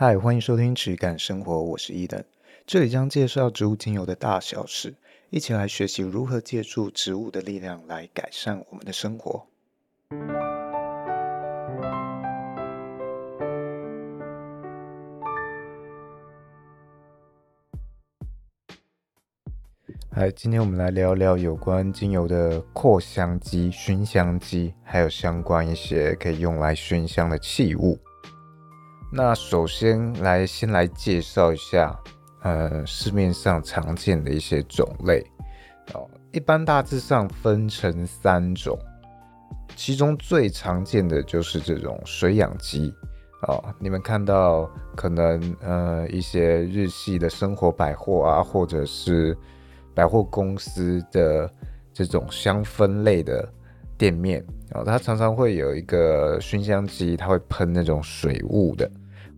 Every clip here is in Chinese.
嗨，欢迎收听质感生活，我是伊登，这里将介绍植物精油的大小事，一起来学习如何借助植物的力量来改善我们的生活。嗨，今天我们来聊聊有关精油的扩香机、熏香机，还有相关一些可以用来熏香的器物。那首先来先来介绍一下，呃，市面上常见的一些种类哦，一般大致上分成三种，其中最常见的就是这种水养机哦。你们看到可能呃一些日系的生活百货啊，或者是百货公司的这种香氛类的店面哦，它常常会有一个熏香机，它会喷那种水雾的。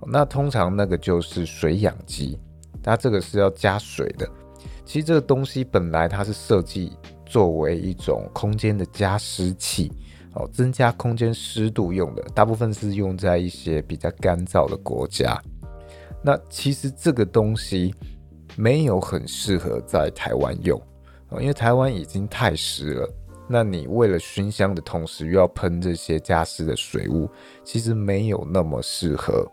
那通常那个就是水氧机，它这个是要加水的。其实这个东西本来它是设计作为一种空间的加湿器，哦，增加空间湿度用的，大部分是用在一些比较干燥的国家。那其实这个东西没有很适合在台湾用，因为台湾已经太湿了。那你为了熏香的同时又要喷这些加湿的水雾，其实没有那么适合。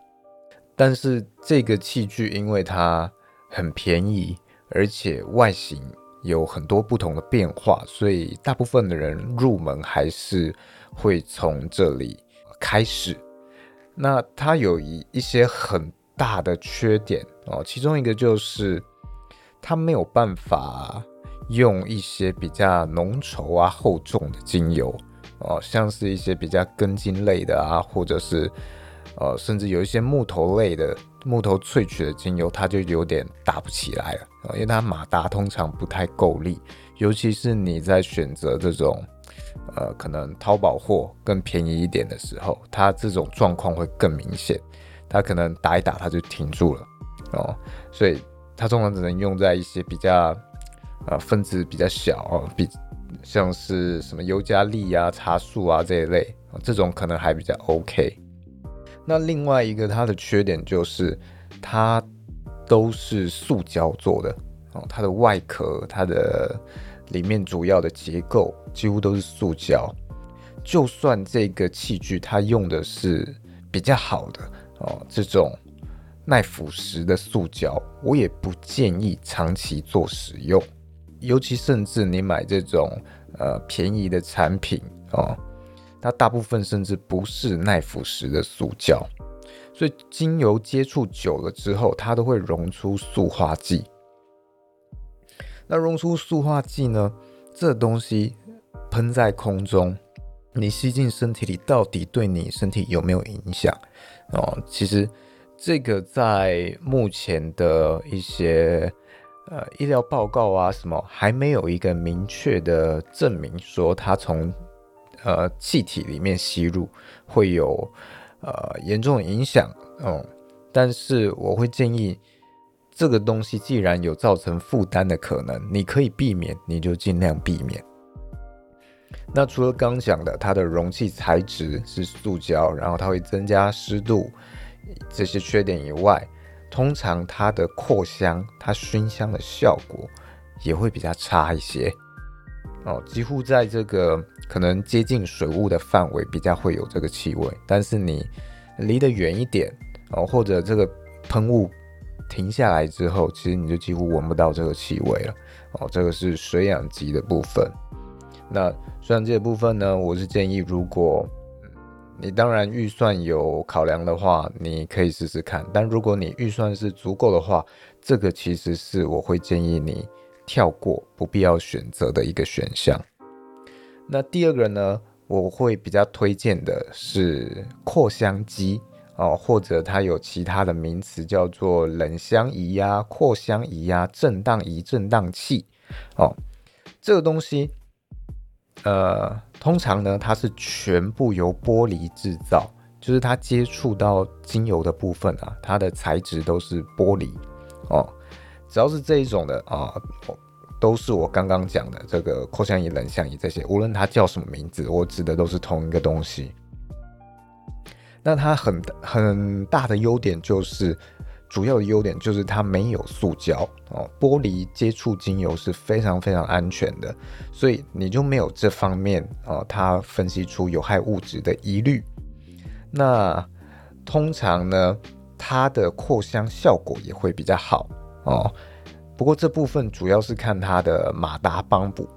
但是这个器具因为它很便宜，而且外形有很多不同的变化，所以大部分的人入门还是会从这里开始。那它有一一些很大的缺点哦，其中一个就是它没有办法用一些比较浓稠啊、厚重的精油哦，像是一些比较根茎类的啊，或者是。呃，甚至有一些木头类的木头萃取的精油，它就有点打不起来了，因为它马达通常不太够力，尤其是你在选择这种呃可能淘宝货更便宜一点的时候，它这种状况会更明显，它可能打一打它就停住了哦，所以它通常只能用在一些比较呃分子比较小，比像是什么尤加利啊、茶树啊这一类，这种可能还比较 OK。那另外一个它的缺点就是，它都是塑胶做的哦，它的外壳、它的里面主要的结构几乎都是塑胶。就算这个器具它用的是比较好的哦，这种耐腐蚀的塑胶，我也不建议长期做使用。尤其甚至你买这种呃便宜的产品哦。它大部分甚至不是耐腐蚀的塑胶，所以精油接触久了之后，它都会溶出塑化剂。那溶出塑化剂呢？这东西喷在空中，你吸进身体里，到底对你身体有没有影响？哦，其实这个在目前的一些呃医疗报告啊什么，还没有一个明确的证明说它从。呃，气体里面吸入会有呃严重影响，嗯，但是我会建议这个东西既然有造成负担的可能，你可以避免，你就尽量避免。那除了刚讲的它的容器材质是塑胶，然后它会增加湿度这些缺点以外，通常它的扩香、它熏香的效果也会比较差一些。哦，几乎在这个可能接近水雾的范围比较会有这个气味，但是你离得远一点哦，或者这个喷雾停下来之后，其实你就几乎闻不到这个气味了。哦，这个是水氧机的部分。那水氧机的部分呢，我是建议，如果你当然预算有考量的话，你可以试试看。但如果你预算是足够的话，这个其实是我会建议你。跳过不必要选择的一个选项。那第二个呢，我会比较推荐的是扩香机哦，或者它有其他的名词叫做冷香仪呀、扩香仪呀、震荡仪、震荡器哦。这个东西，呃，通常呢，它是全部由玻璃制造，就是它接触到精油的部分啊，它的材质都是玻璃哦。只要是这一种的啊，都是我刚刚讲的这个扩香仪、冷香仪这些，无论它叫什么名字，我指的都是同一个东西。那它很很大的优点就是，主要的优点就是它没有塑胶哦，玻璃接触精油是非常非常安全的，所以你就没有这方面哦，它分析出有害物质的疑虑。那通常呢，它的扩香效果也会比较好哦。不过这部分主要是看它的马达帮补。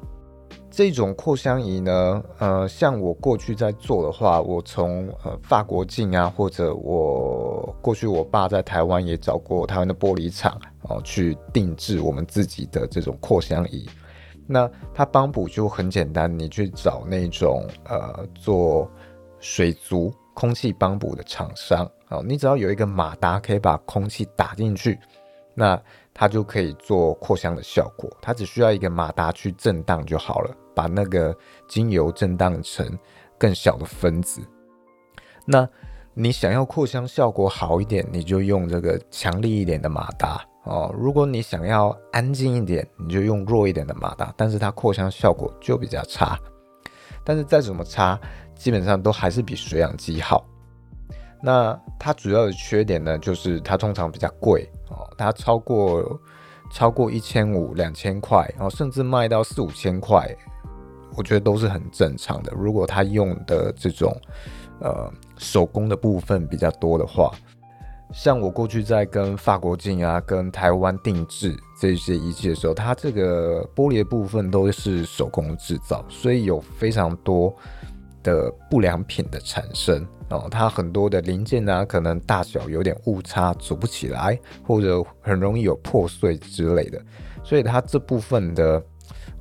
这种扩香仪呢，呃，像我过去在做的话，我从呃法国进啊，或者我过去我爸在台湾也找过台湾的玻璃厂哦，去定制我们自己的这种扩香仪。那它帮补就很简单，你去找那种呃做水族空气帮补的厂商哦，你只要有一个马达可以把空气打进去，那它就可以做扩香的效果。它只需要一个马达去震荡就好了。把那个精油震荡成更小的分子。那你想要扩香效果好一点，你就用这个强力一点的马达哦。如果你想要安静一点，你就用弱一点的马达，但是它扩香效果就比较差。但是再怎么差，基本上都还是比水氧机好。那它主要的缺点呢，就是它通常比较贵哦，它超过超过一千五、两千块，然后甚至卖到四五千块。我觉得都是很正常的。如果他用的这种呃手工的部分比较多的话，像我过去在跟法国进啊、跟台湾定制这些仪器的时候，它这个玻璃的部分都是手工制造，所以有非常多的不良品的产生哦。它很多的零件啊，可能大小有点误差，组不起来，或者很容易有破碎之类的，所以它这部分的。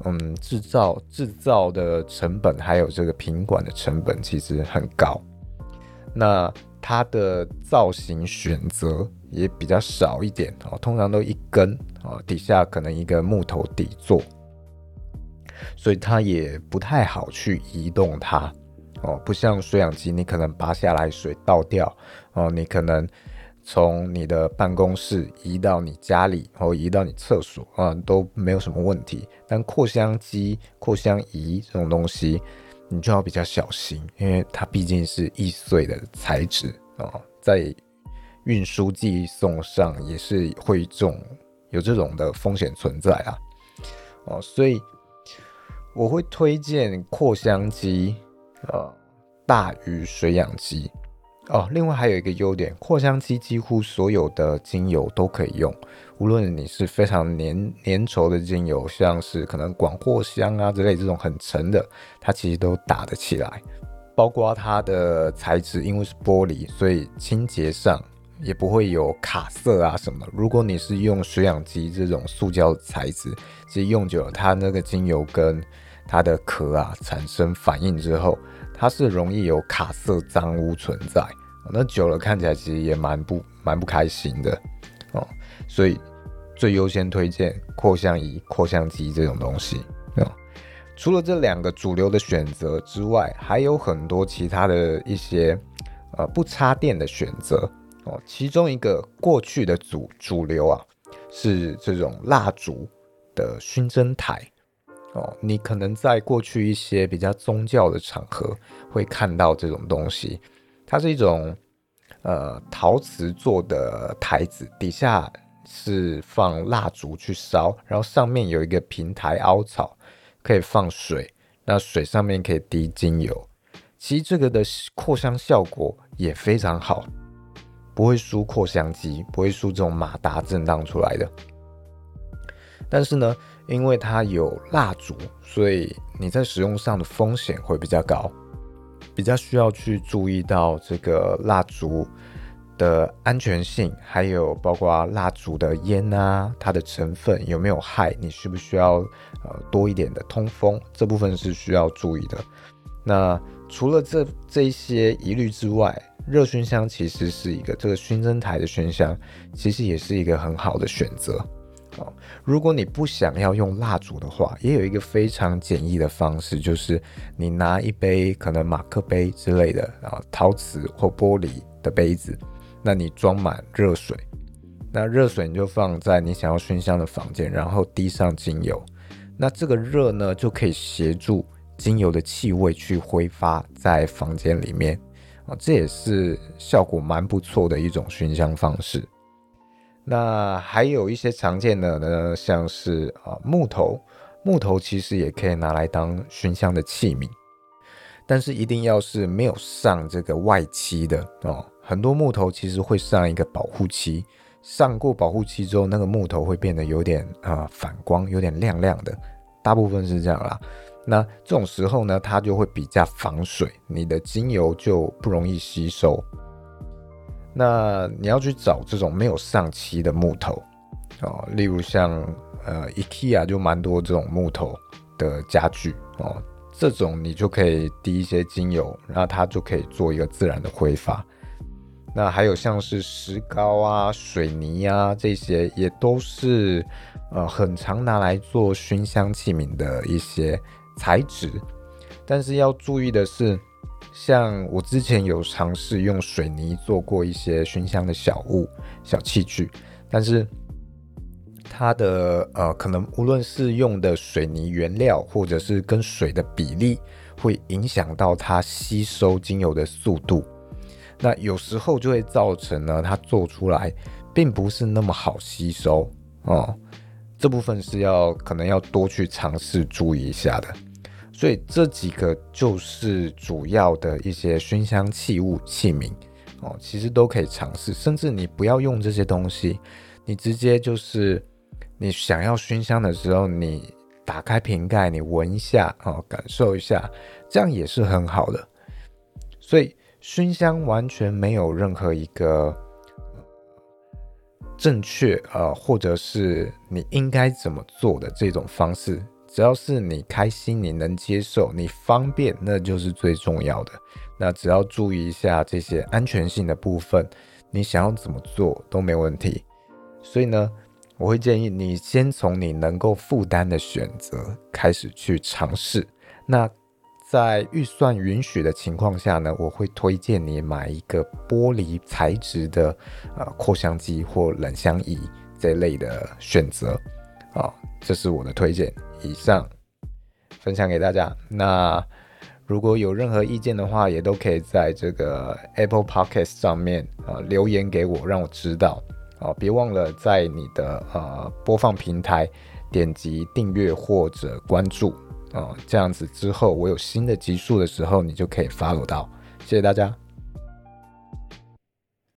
嗯，制造制造的成本还有这个品管的成本其实很高，那它的造型选择也比较少一点哦，通常都一根哦，底下可能一个木头底座，所以它也不太好去移动它哦，不像水氧机，你可能拔下来水倒掉哦，你可能。从你的办公室移到你家里，或移到你厕所啊，都没有什么问题。但扩香机、扩香仪这种东西，你就要比较小心，因为它毕竟是易碎的材质啊，在运输寄送上也是会这种有这种的风险存在啊。哦，所以我会推荐扩香机呃，大于水氧机。哦，另外还有一个优点，扩香机几乎所有的精油都可以用，无论你是非常粘粘稠的精油，像是可能广藿香啊之类这种很沉的，它其实都打得起来。包括它的材质，因为是玻璃，所以清洁上也不会有卡色啊什么。如果你是用水氧机这种塑胶材质，其实用久了，它那个精油跟它的壳啊产生反应之后，它是容易有卡色脏污存在。那久了看起来其实也蛮不蛮不开心的哦，所以最优先推荐扩香仪、扩香机这种东西哦。除了这两个主流的选择之外，还有很多其他的一些呃不插电的选择哦。其中一个过去的主主流啊是这种蜡烛的熏蒸台哦，你可能在过去一些比较宗教的场合会看到这种东西。它是一种呃陶瓷做的台子，底下是放蜡烛去烧，然后上面有一个平台凹槽，可以放水，那水上面可以滴精油。其实这个的扩香效果也非常好，不会输扩香机，不会输这种马达震荡出来的。但是呢，因为它有蜡烛，所以你在使用上的风险会比较高。比较需要去注意到这个蜡烛的安全性，还有包括蜡烛的烟啊，它的成分有没有害，你需不需要呃多一点的通风，这部分是需要注意的。那除了这这些疑虑之外，热熏香其实是一个这个熏蒸台的熏香，其实也是一个很好的选择。如果你不想要用蜡烛的话，也有一个非常简易的方式，就是你拿一杯可能马克杯之类的啊，陶瓷或玻璃的杯子，那你装满热水，那热水你就放在你想要熏香的房间，然后滴上精油，那这个热呢就可以协助精油的气味去挥发在房间里面，啊，这也是效果蛮不错的一种熏香方式。那还有一些常见的呢，像是啊木头，木头其实也可以拿来当熏香的器皿，但是一定要是没有上这个外漆的哦。很多木头其实会上一个保护漆，上过保护漆之后，那个木头会变得有点啊反光，有点亮亮的，大部分是这样啦。那这种时候呢，它就会比较防水，你的精油就不容易吸收。那你要去找这种没有上漆的木头哦，例如像呃 IKEA 就蛮多这种木头的家具哦，这种你就可以滴一些精油，然后它就可以做一个自然的挥发。那还有像是石膏啊、水泥啊这些，也都是呃很常拿来做熏香器皿的一些材质，但是要注意的是。像我之前有尝试用水泥做过一些熏香的小物、小器具，但是它的呃，可能无论是用的水泥原料，或者是跟水的比例，会影响到它吸收精油的速度。那有时候就会造成呢，它做出来并不是那么好吸收哦。这部分是要可能要多去尝试注意一下的。所以这几个就是主要的一些熏香器物器皿哦，其实都可以尝试，甚至你不要用这些东西，你直接就是你想要熏香的时候，你打开瓶盖，你闻一下哦，感受一下，这样也是很好的。所以熏香完全没有任何一个正确呃，或者是你应该怎么做的这种方式。只要是你开心，你能接受，你方便，那就是最重要的。那只要注意一下这些安全性的部分，你想要怎么做都没问题。所以呢，我会建议你先从你能够负担的选择开始去尝试。那在预算允许的情况下呢，我会推荐你买一个玻璃材质的呃扩香机或冷香仪这类的选择啊。这是我的推荐，以上分享给大家。那如果有任何意见的话，也都可以在这个 Apple Podcast 上面啊、呃、留言给我，让我知道。啊、别忘了在你的呃播放平台点击订阅或者关注啊、这样子之后我有新的集数的时候，你就可以 follow 到。谢谢大家。